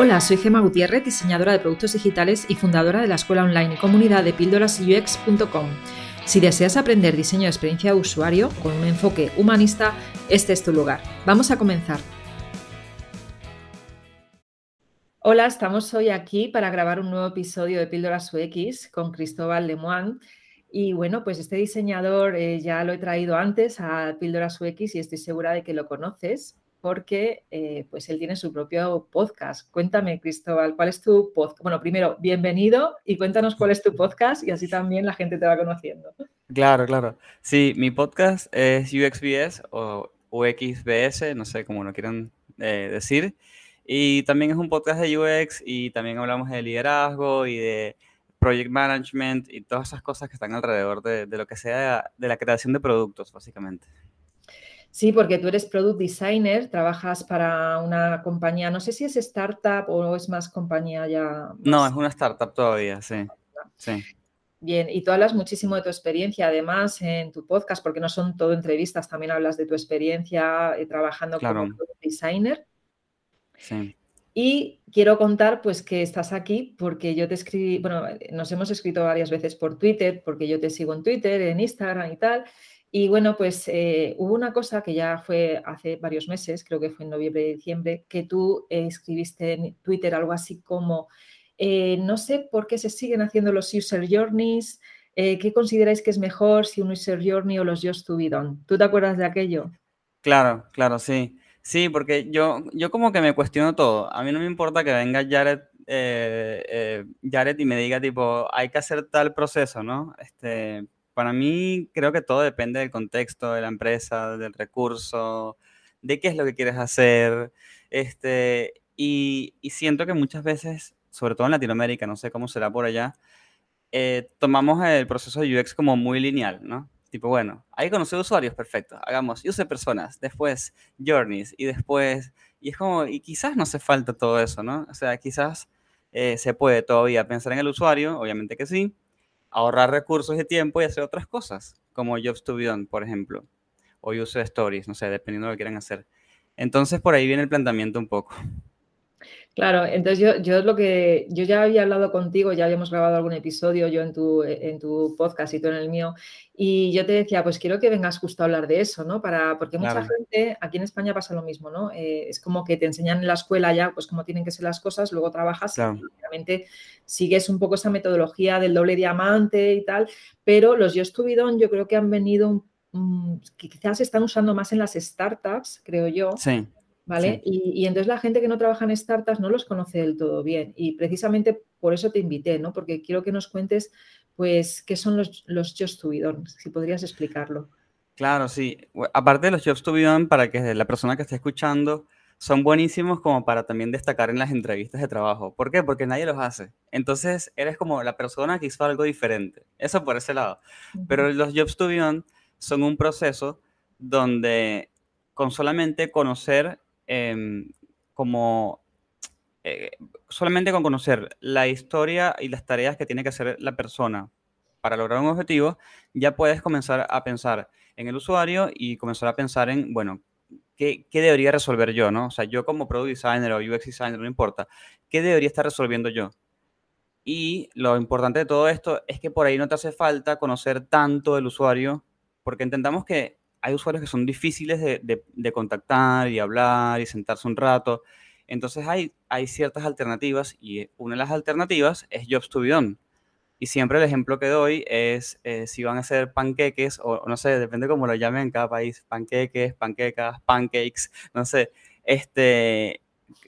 Hola, soy Gema Gutiérrez, diseñadora de productos digitales y fundadora de la escuela online y comunidad de píldorasux.com. Si deseas aprender diseño de experiencia de usuario con un enfoque humanista, este es tu lugar. Vamos a comenzar. Hola, estamos hoy aquí para grabar un nuevo episodio de Píldoras UX con Cristóbal Lemoine. Y bueno, pues este diseñador eh, ya lo he traído antes a Píldoras UX y estoy segura de que lo conoces porque eh, pues él tiene su propio podcast. Cuéntame, Cristóbal, ¿cuál es tu podcast? Bueno, primero, bienvenido y cuéntanos cuál es tu podcast y así también la gente te va conociendo. Claro, claro. Sí, mi podcast es UXBS o UXBS, no sé cómo lo quieran eh, decir. Y también es un podcast de UX y también hablamos de liderazgo y de project management y todas esas cosas que están alrededor de, de lo que sea de la creación de productos, básicamente. Sí, porque tú eres product designer, trabajas para una compañía, no sé si es startup o es más compañía ya. No, es una startup todavía, sí. sí. Bien, y tú hablas muchísimo de tu experiencia, además, en tu podcast, porque no son todo entrevistas, también hablas de tu experiencia eh, trabajando como product designer. Sí. Y quiero contar, pues, que estás aquí porque yo te escribí, bueno, nos hemos escrito varias veces por Twitter, porque yo te sigo en Twitter, en Instagram y tal. Y bueno, pues eh, hubo una cosa que ya fue hace varios meses, creo que fue en noviembre y diciembre, que tú eh, escribiste en Twitter algo así como, eh, no sé por qué se siguen haciendo los user journeys, ¿qué consideráis que es mejor, si un user journey o los just to be done? ¿Tú te acuerdas de aquello? Claro, claro, sí. Sí, porque yo, yo como que me cuestiono todo. A mí no me importa que venga Jared, Jared y me diga tipo, hay que hacer tal proceso, ¿no? Este, para mí creo que todo depende del contexto de la empresa, del recurso, de qué es lo que quieres hacer. Este, y, siento que muchas veces, sobre todo en Latinoamérica, no sé cómo será por allá, eh, tomamos el proceso de UX como muy lineal, ¿no? Tipo, bueno, que conocer usuarios, perfecto. Hagamos use personas, después journeys y después... Y es como, y quizás no hace falta todo eso, ¿no? O sea, quizás eh, se puede todavía pensar en el usuario, obviamente que sí, ahorrar recursos y tiempo y hacer otras cosas, como Jobs to Be Done, por ejemplo, o User Stories, no sé, dependiendo de lo que quieran hacer. Entonces, por ahí viene el planteamiento un poco. Claro, entonces yo, yo lo que yo ya había hablado contigo, ya habíamos grabado algún episodio, yo en tu, en tu podcast y tú en el mío, y yo te decía, pues quiero que vengas justo a hablar de eso, ¿no? Para, porque mucha gente, aquí en España pasa lo mismo, ¿no? Eh, es como que te enseñan en la escuela ya, pues cómo tienen que ser las cosas, luego trabajas y realmente sigues un poco esa metodología del doble diamante y tal, pero los Yo Estubidón yo creo que han venido, que quizás están usando más en las startups, creo yo. Sí ¿vale? Y, entonces la gente que no trabaja en startups no los conoce del todo bien y precisamente por eso te invité, ¿no? Porque quiero que nos cuentes, pues, qué son los, los Jobs to be done, si podrías explicarlo. Claro, sí. Aparte de los Jobs to be done, para que la persona que esté escuchando, son buenísimos como para también destacar en las entrevistas de trabajo. ¿Por qué? Porque nadie los hace. Entonces, eres como la persona que hizo algo diferente. Eso por ese lado. Pero los Jobs to be done son un proceso donde con solamente conocer Em, como eh, solamente con conocer la historia y las tareas que tiene que hacer la persona para lograr un objetivo, ya puedes comenzar a pensar en el usuario y comenzar a pensar en, bueno, ¿qué, qué debería resolver yo? ¿no? O sea, yo como product designer o UX designer, no importa, ¿qué debería estar resolviendo yo? Y lo importante de todo esto es que por ahí no te hace falta conocer tanto el usuario, porque intentamos que hay usuarios que son difíciles de, contactar y hablar y sentarse un rato. Entonces hay, hay ciertas alternativas y una de las alternativas es Jobs to be done. Y siempre el ejemplo que doy es eh, si van a hacer panqueques o no sé, depende cómo lo llamen en cada país, panqueques, panquecas, pancakes, no sé, este,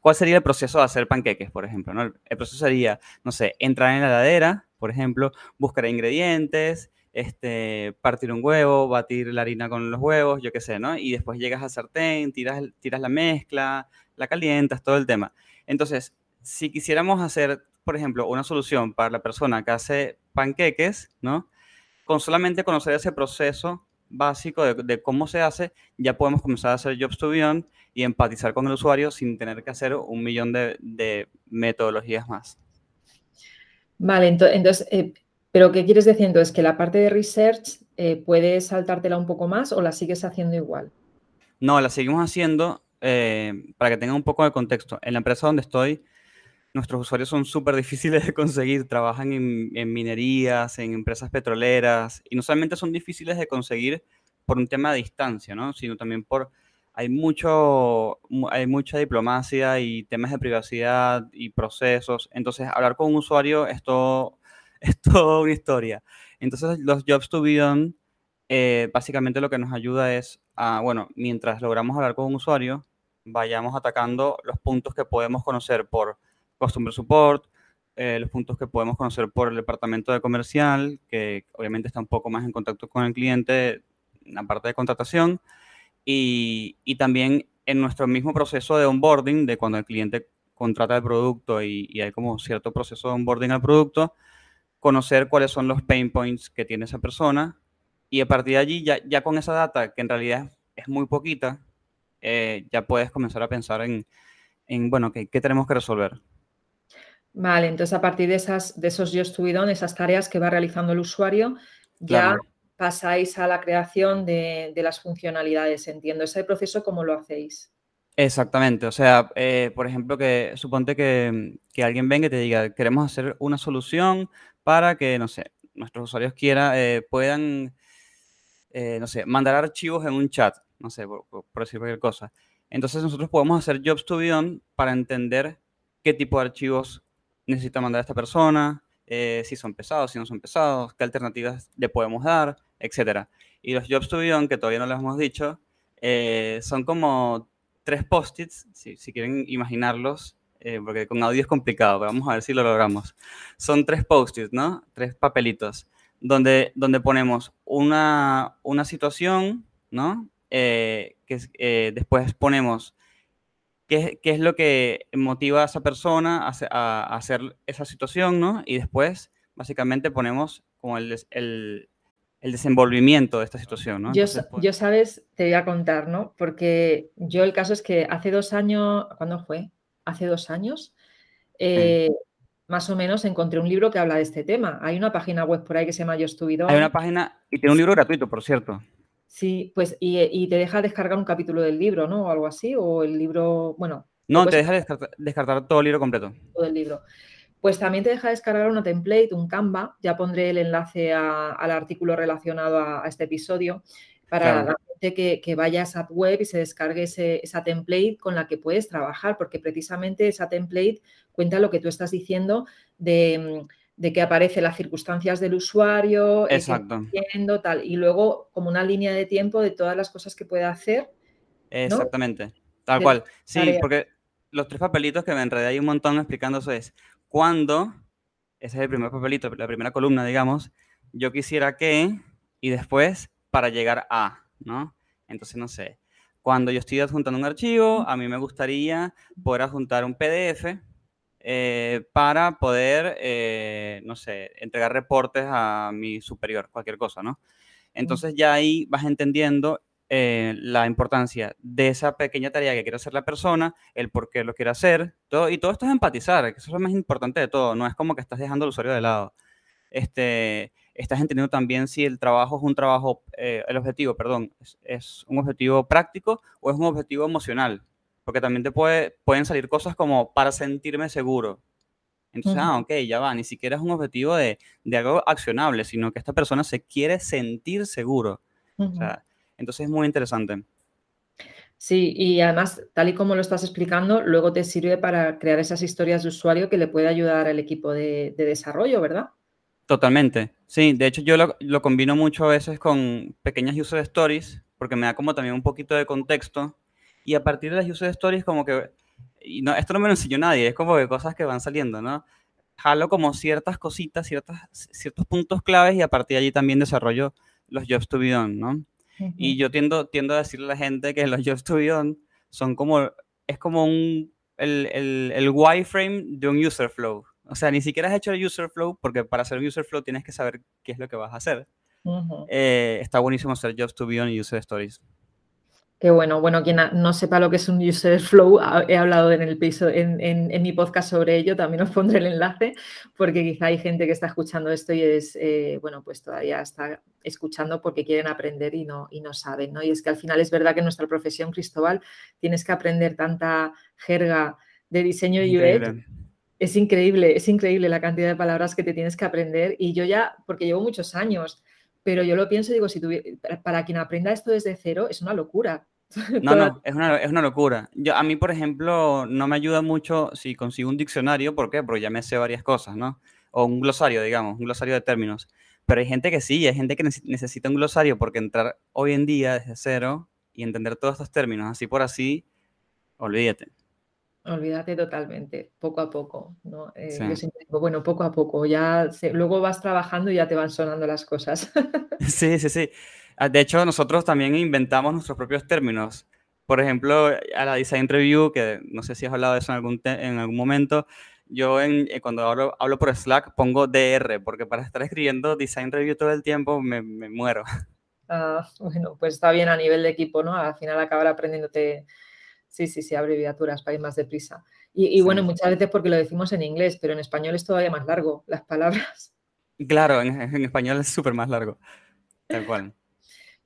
¿cuál sería el proceso de hacer panqueques, por ejemplo? ¿no? El proceso sería, no sé, entrar en la heladera, por ejemplo, buscar ingredientes, este, partir un huevo, batir la harina con los huevos, yo qué sé, ¿no? Y después llegas al sartén, tiras, tiras la mezcla, la calientas, todo el tema. Entonces, si quisiéramos hacer, por ejemplo, una solución para la persona que hace panqueques, ¿no? Con solamente conocer ese proceso básico de, cómo se hace, ya podemos comenzar a hacer Jobs to Beyond y empatizar con el usuario sin tener que hacer un millón de, metodologías más. Vale, entonces, eh, pero ¿qué quieres decir entonces? ¿Que la parte de research eh, puedes saltártela un poco más o la sigues haciendo igual? No, la seguimos haciendo eh, para que tenga un poco de contexto. En la empresa donde estoy, nuestros usuarios son súper difíciles de conseguir, trabajan en, minerías, en empresas petroleras, y no solamente son difíciles de conseguir por un tema de distancia, ¿no? sino también por, hay, mucho, hay mucha diplomacia y temas de privacidad y procesos, entonces hablar con un usuario es todo, es toda una historia. Entonces los Jobs to be done, eh, básicamente lo que nos ayuda es a, bueno, mientras logramos hablar con un usuario, vayamos atacando los puntos que podemos conocer por Customer Support, eh, los puntos que podemos conocer por el departamento de comercial, que obviamente está un poco más en contacto con el cliente, en la parte de contratación, y, y, también en nuestro mismo proceso de onboarding, de cuando el cliente contrata el producto y, y, hay como cierto proceso de onboarding al producto, conocer cuáles son los pain points que tiene esa persona y a partir de allí, ya, ya con esa data, que en realidad es muy poquita, eh, ya puedes comenzar a pensar en, en bueno, ¿qué, ¿qué tenemos que resolver? Vale, entonces a partir de, esas, de esos Just to esas tareas que va realizando el usuario, ya pasáis a la creación de, las funcionalidades, entiendo. Ese proceso, ¿cómo lo hacéis? Exactamente, o sea, eh, por ejemplo, que suponte que, alguien venga y te diga, queremos hacer una solución para que, no sé, nuestros usuarios quiera, eh, puedan, eh, no sé, mandar archivos en un chat, no sé, por, decir cualquier cosa. Entonces nosotros podemos hacer Jobs to be para entender qué tipo de archivos necesita mandar esta persona, eh, si son pesados, si no son pesados, qué alternativas le podemos dar, etc. Y los Jobs to be que todavía no les hemos dicho, eh, son como tres post-its, si, quieren imaginarlos, eh, porque con audio es complicado, pero vamos a ver si lo logramos. Son tres post-its, ¿no? Tres papelitos, donde, donde ponemos una, una situación, ¿no? que después ponemos qué, es lo que motiva a esa persona a, hacer esa situación, ¿no? Y después, básicamente, ponemos como el, el, desenvolvimiento de esta situación, ¿no? yo, pues yo, sabes, te voy a contar, ¿no? Porque yo el caso es que hace dos años, ¿cuándo fue? Hace dos años, eh, más o menos encontré un libro que habla de este tema. Hay una página web por ahí que se llama Yo Estuvido. Hay una página y tiene un libro gratuito, por cierto. Sí, pues y, te deja descargar un capítulo del libro, ¿no? O algo así, o el libro, bueno. No, te deja descartar, todo el libro completo. Todo el libro. Pues también te deja descargar una template, un Canva, ya pondré el enlace al artículo relacionado a, este episodio, para la gente que, vaya a esa web y se descargue esa template con la que puedes trabajar, porque precisamente esa template cuenta lo que tú estás diciendo de de que aparece las circunstancias del usuario, Exacto. tal, y luego como una línea de tiempo de todas las cosas que puede hacer. Exactamente, tal cual. Sí, porque los tres papelitos que me enredé ahí un montón explicando eso es cuando, ese es el primer papelito, la primera columna, digamos, yo quisiera que, y después para llegar a, ¿no? Entonces, no sé, cuando yo estoy adjuntando un archivo, a mí me gustaría poder adjuntar un PDF eh, para poder, eh, no sé, entregar reportes a mi superior, cualquier cosa, ¿no? Entonces ya ahí vas entendiendo eh, la importancia de esa pequeña tarea que quiere hacer la persona, el por qué lo quiere hacer, todo, y todo esto es empatizar, que eso es lo más importante de todo, no es como que estás dejando al usuario de lado. Este, estás entendiendo también si el trabajo es un trabajo, el objetivo, perdón, es, es, un objetivo práctico o es un objetivo emocional porque también te puede, pueden salir cosas como para sentirme seguro. Entonces, ah, ok, ya va, ni siquiera es un objetivo de, de, algo accionable, sino que esta persona se quiere sentir seguro. o sea, entonces es muy interesante. Sí, y además, tal y como lo estás explicando, luego te sirve para crear esas historias de usuario que le puede ayudar al equipo de, de desarrollo, ¿verdad? Totalmente. Sí, de hecho yo lo, lo, combino mucho a veces con pequeñas user stories, porque me da como también un poquito de contexto y a partir de las user stories, como que, y no, esto no me lo enseñó nadie, es como que cosas que van saliendo, ¿no? Jalo como ciertas cositas, ciertas, ciertos puntos claves y a partir de allí también desarrollo los jobs to be done, ¿no? Y yo tiendo, tiendo a decirle a la gente que los jobs to be done son como, es como un, el, el, el wireframe de un user flow. O sea, ni siquiera has hecho el user flow porque para hacer un user flow tienes que saber qué es lo que vas a hacer. Eh, está buenísimo hacer jobs to be done y user stories. Qué bueno. Bueno, quien no sepa lo que es un user flow, he hablado en, el piso, en, en, mi podcast sobre ello, también os pondré el enlace, porque quizá hay gente que está escuchando esto y es, eh, bueno, pues todavía está escuchando porque quieren aprender y no, y no saben, ¿no? Y es que al final es verdad que en nuestra profesión, Cristóbal, tienes que aprender tanta jerga de diseño y UX Es increíble, es increíble la cantidad de palabras que te tienes que aprender y yo ya, porque llevo muchos años, pero yo lo pienso y digo, si para quien aprenda esto desde cero es una locura. No, no, es una, es una locura. Yo, a mí, por ejemplo, no me ayuda mucho si consigo un diccionario, ¿por qué? Porque ya me sé varias cosas, ¿no? O un glosario, digamos, un glosario de términos. Pero hay gente que sí, hay gente que necesita un glosario porque entrar hoy en día desde cero y entender todos estos términos así por así, olvídate. Olvídate totalmente, poco a poco, ¿no? Eh, yo siempre digo, bueno, poco a poco, ya luego vas trabajando y ya te van sonando las cosas. sí, sí, sí. Ah, de hecho, nosotros también inventamos nuestros propios términos. Por ejemplo, a la Design Review, que no sé si has hablado de eso en algún, en algún momento, yo en, eh, cuando hablo, hablo, por Slack pongo DR, porque para estar escribiendo Design Review todo el tiempo me, me muero. Ah, bueno, pues está bien a nivel de equipo, ¿no? Al final acabar aprendiéndote Sí, sí, sí, abreviaturas para ir más deprisa. Y, bueno, muchas veces porque lo decimos en inglés, pero en español es todavía más largo, las palabras. Claro, en, español es súper más largo. Tal cual.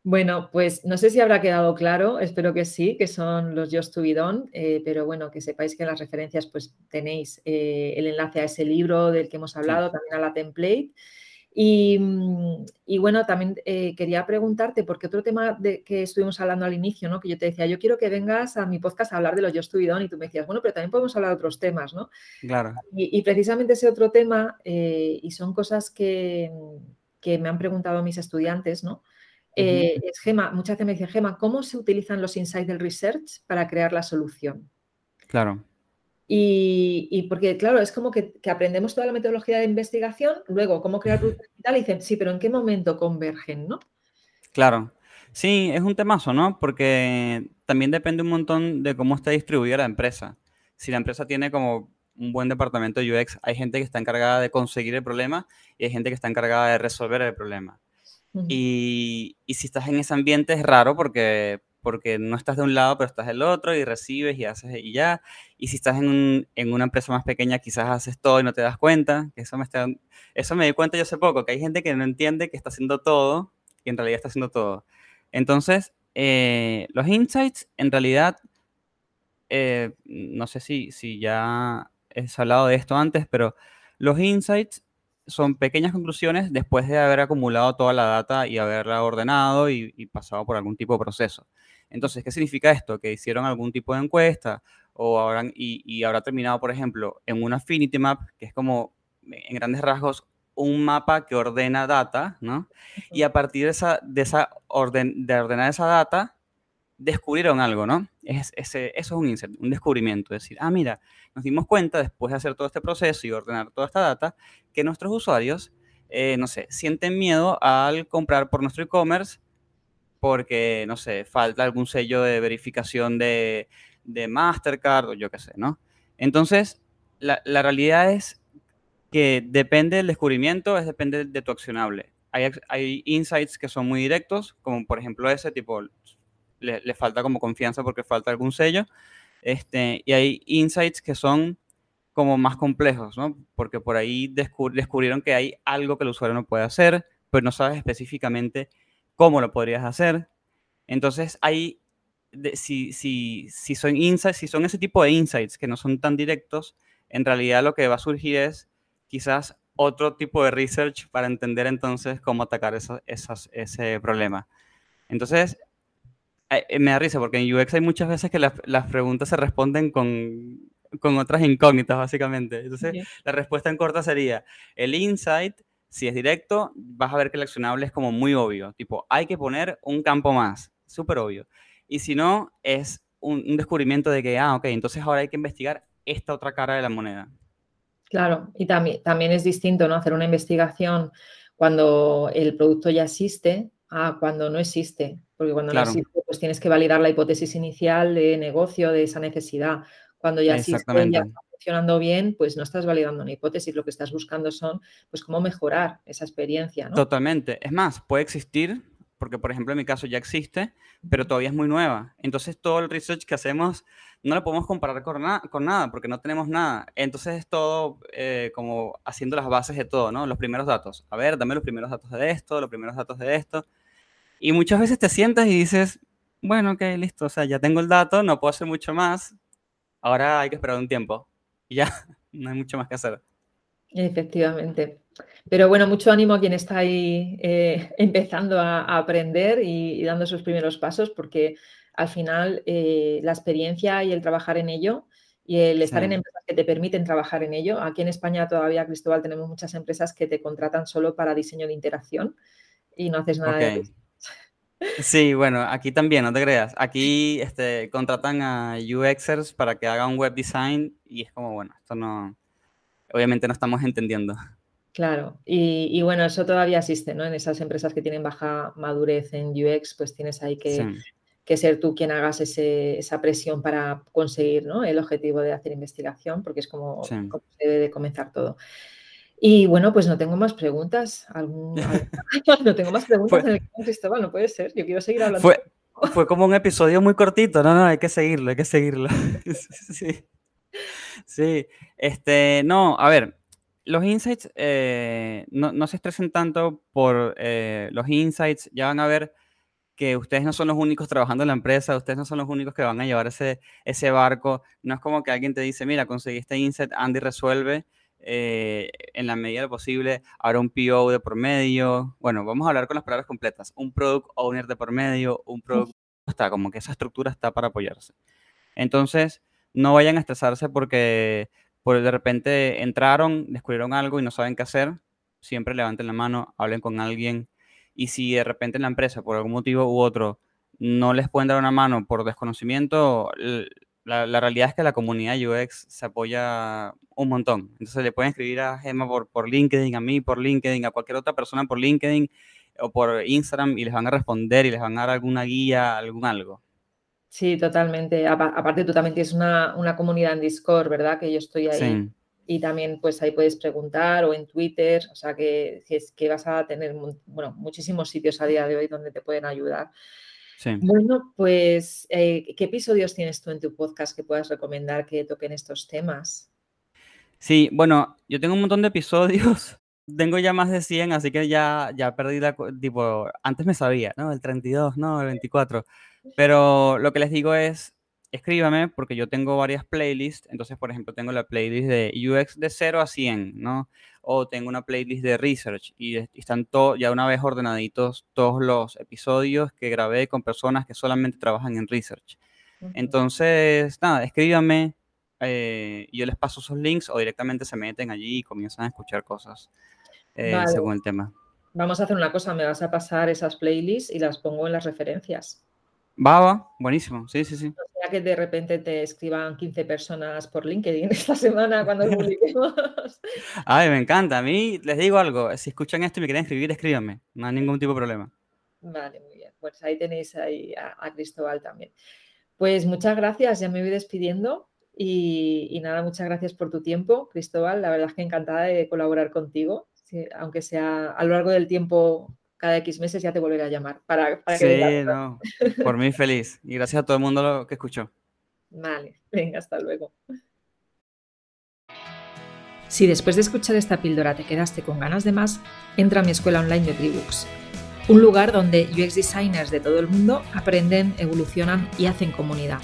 Bueno, pues no sé si habrá quedado claro, espero que sí, que son los Just to Be Done, eh, pero bueno, que sepáis que en las referencias pues tenéis eh, el enlace a ese libro del que hemos hablado, también a la template. Mm, y, bueno, también eh, quería preguntarte, porque otro tema de que estuvimos hablando al inicio, ¿no? Que yo te decía, yo quiero que vengas a mi podcast a hablar de los Yo Estoy y tú me decías, bueno, pero también podemos hablar de otros temas, ¿no? Claro. Y, precisamente ese otro tema, eh, y son cosas que, me han preguntado mis estudiantes, ¿no? Eh, es Gema, muchas veces me dicen, Gema, ¿cómo se utilizan los insights del research para crear la solución? Claro. Y, porque, claro, es como que, aprendemos toda la metodología de investigación, luego cómo crear producto digital y dicen, sí, pero ¿en qué momento convergen, no? Claro. Sí, es un temazo, ¿no? Porque también depende un montón de cómo está distribuida la empresa. Si la empresa tiene como un buen departamento de UX, hay gente que está encargada de conseguir el problema y hay gente que está encargada de resolver el problema. y, y, si estás en ese ambiente es raro porque porque no estás de un lado, pero estás del otro y recibes y haces y ya. Y si estás en, en una empresa más pequeña, quizás haces todo y no te das cuenta. Eso me, está, eso me di cuenta yo hace poco, que hay gente que no entiende que está haciendo todo y en realidad está haciendo todo. Entonces, eh, los insights, en realidad, eh, no sé si, si ya he hablado de esto antes, pero los insights son pequeñas conclusiones después de haber acumulado toda la data y haberla ordenado y, y pasado por algún tipo de proceso. Entonces, ¿qué significa esto? Que hicieron algún tipo de encuesta o habrán, y, habrá terminado, por ejemplo, en una Affinity Map, que es como, en grandes rasgos, un mapa que ordena data, ¿no? Y a partir de esa, de esa orden, de ordenar esa data, descubrieron algo, ¿no? Es, ese, eso es un insight, un descubrimiento. Es decir, ah, mira, nos dimos cuenta después de hacer todo este proceso y ordenar toda esta data, que nuestros usuarios, eh, no sé, sienten miedo al comprar por nuestro e-commerce porque, no sé, falta algún sello de verificación de, de Mastercard o yo qué sé, ¿no? Entonces, la, la, realidad es que depende del descubrimiento, es depende de tu accionable. Hay, hay insights que son muy directos, como por ejemplo ese tipo, le, le, falta como confianza porque falta algún sello, este, y hay insights que son como más complejos, ¿no? Porque por ahí descubrieron que hay algo que el usuario no puede hacer, pero no sabes específicamente cómo lo podrías hacer. Entonces, hay, si, si, si, son insights, si son ese tipo de insights que no son tan directos, en realidad lo que va a surgir es quizás otro tipo de research para entender entonces cómo atacar ese problema. Entonces, eh, eh, me da risa porque en UX hay muchas veces que las, las preguntas se responden con, con, otras incógnitas, básicamente. Entonces, la respuesta en corta sería, el insight si es directo, vas a ver que el accionable es como muy obvio, tipo, hay que poner un campo más, súper obvio. Y si no, es un, descubrimiento de que, ah, ok, entonces ahora hay que investigar esta otra cara de la moneda. Claro, y también, también es distinto, ¿no? Hacer una investigación cuando el producto ya existe a cuando no existe, porque cuando no existe, pues tienes que validar la hipótesis inicial de negocio, de esa necesidad. Cuando ya existe, ya funcionando bien, pues no estás validando una hipótesis, lo que estás buscando son, pues, cómo mejorar esa experiencia, ¿no? Totalmente. Es más, puede existir, porque por ejemplo en mi caso ya existe, pero todavía es muy nueva. Entonces todo el research que hacemos no lo podemos comparar con, con nada, porque no tenemos nada. Entonces es todo eh, como haciendo las bases de todo, ¿no? Los primeros datos. A ver, dame los primeros datos de esto, los primeros datos de esto. Y muchas veces te sientas y dices, bueno, ok, listo, o sea, ya tengo el dato, no puedo hacer mucho más, ahora hay que esperar un tiempo. Y ya, no hay mucho más que hacer. Efectivamente. Pero bueno, mucho ánimo a quien está ahí eh, empezando a, aprender y, dando sus primeros pasos, porque al final eh, la experiencia y el trabajar en ello y el estar en empresas que te permiten trabajar en ello. Aquí en España todavía, Cristóbal, tenemos muchas empresas que te contratan solo para diseño de interacción y no haces nada de eso. Sí, bueno, aquí también, no te creas. Aquí este, contratan a UXers para que hagan web design y es como, bueno, esto no, obviamente no estamos entendiendo. Claro, y, bueno, eso todavía existe, ¿no? En esas empresas que tienen baja madurez en UX, pues tienes ahí que, ser tú quien hagas esa presión para conseguir ¿no? el objetivo de hacer investigación, porque es como, se debe de comenzar todo. Y bueno, pues no tengo más preguntas. no tengo más preguntas en el Cristóbal, no puede ser. Yo quiero seguir hablando. Fue, fue como un episodio muy cortito. No, no, hay que seguirlo, hay que seguirlo. sí. Sí, este, no, a ver, los insights eh, no, se estresen tanto por eh, los insights, ya van a ver que ustedes no son los únicos trabajando en la empresa, ustedes no son los únicos que van a llevar ese, ese barco, no es como que alguien te dice, mira, conseguí este insight, Andy resuelve, eh, en la medida de lo posible, habrá un PO de por medio, bueno, vamos a hablar con las palabras completas, un product owner de por medio, un product, está, como que esa estructura está para apoyarse. Entonces, no vayan a estresarse porque por de repente entraron, descubrieron algo y no saben qué hacer. Siempre levanten la mano, hablen con alguien. Y si de repente en la empresa, por algún motivo u otro, no les pueden dar una mano por desconocimiento, la, realidad es que la comunidad UX se apoya un montón. Entonces le pueden escribir a Gemma por, por LinkedIn, a mí por LinkedIn, a cualquier otra persona por LinkedIn o por Instagram y les van a responder y les van a dar alguna guía, algún algo. Sí, totalmente. Aparte, tú también tienes una, comunidad en Discord, ¿verdad? Que yo estoy ahí. Y también, pues ahí puedes preguntar o en Twitter. O sea, que, es que vas a tener, bueno, muchísimos sitios a día de hoy donde te pueden ayudar. Sí. Bueno, pues, eh, ¿qué episodios tienes tú en tu podcast que puedas recomendar que toquen estos temas? Sí, bueno, yo tengo un montón de episodios. Tengo ya más de 100, así que ya, ya perdí la... Tipo, antes me sabía, ¿no? El 32, ¿no? El 24. Pero lo que les digo es, escríbame porque yo tengo varias playlists. Entonces, por ejemplo, tengo la playlist de UX de 0 a 100, ¿no? O tengo una playlist de research y, están todo, ya una vez ordenaditos todos los episodios que grabé con personas que solamente trabajan en research. Entonces, nada, escríbame. Eh, yo les paso esos links o directamente se meten allí y comienzan a escuchar cosas eh, según el tema. Vamos a hacer una cosa, me vas a pasar esas playlists y las pongo en las referencias. Va, buenísimo, sí, sí, sí. O sea que de repente te escriban 15 personas por LinkedIn esta semana cuando publiquemos. Ay, me encanta. A mí les digo algo, si escuchan esto y me quieren escribir, escríbanme, no hay ningún tipo de problema. Vale, muy bien. Pues ahí tenéis ahí a, Cristóbal también. Pues muchas gracias, ya me voy despidiendo. Y, y, nada, muchas gracias por tu tiempo, Cristóbal. La verdad es que encantada de colaborar contigo, aunque sea a lo largo del tiempo cada X meses ya te volveré a llamar para, para sí, no, por mí feliz. Y gracias a todo el mundo que escuchó. Vale, venga, hasta luego. Si después de escuchar esta píldora te quedaste con ganas de más, entra a mi escuela online de Tribooks, un lugar donde UX designers de todo el mundo aprenden, evolucionan y hacen comunidad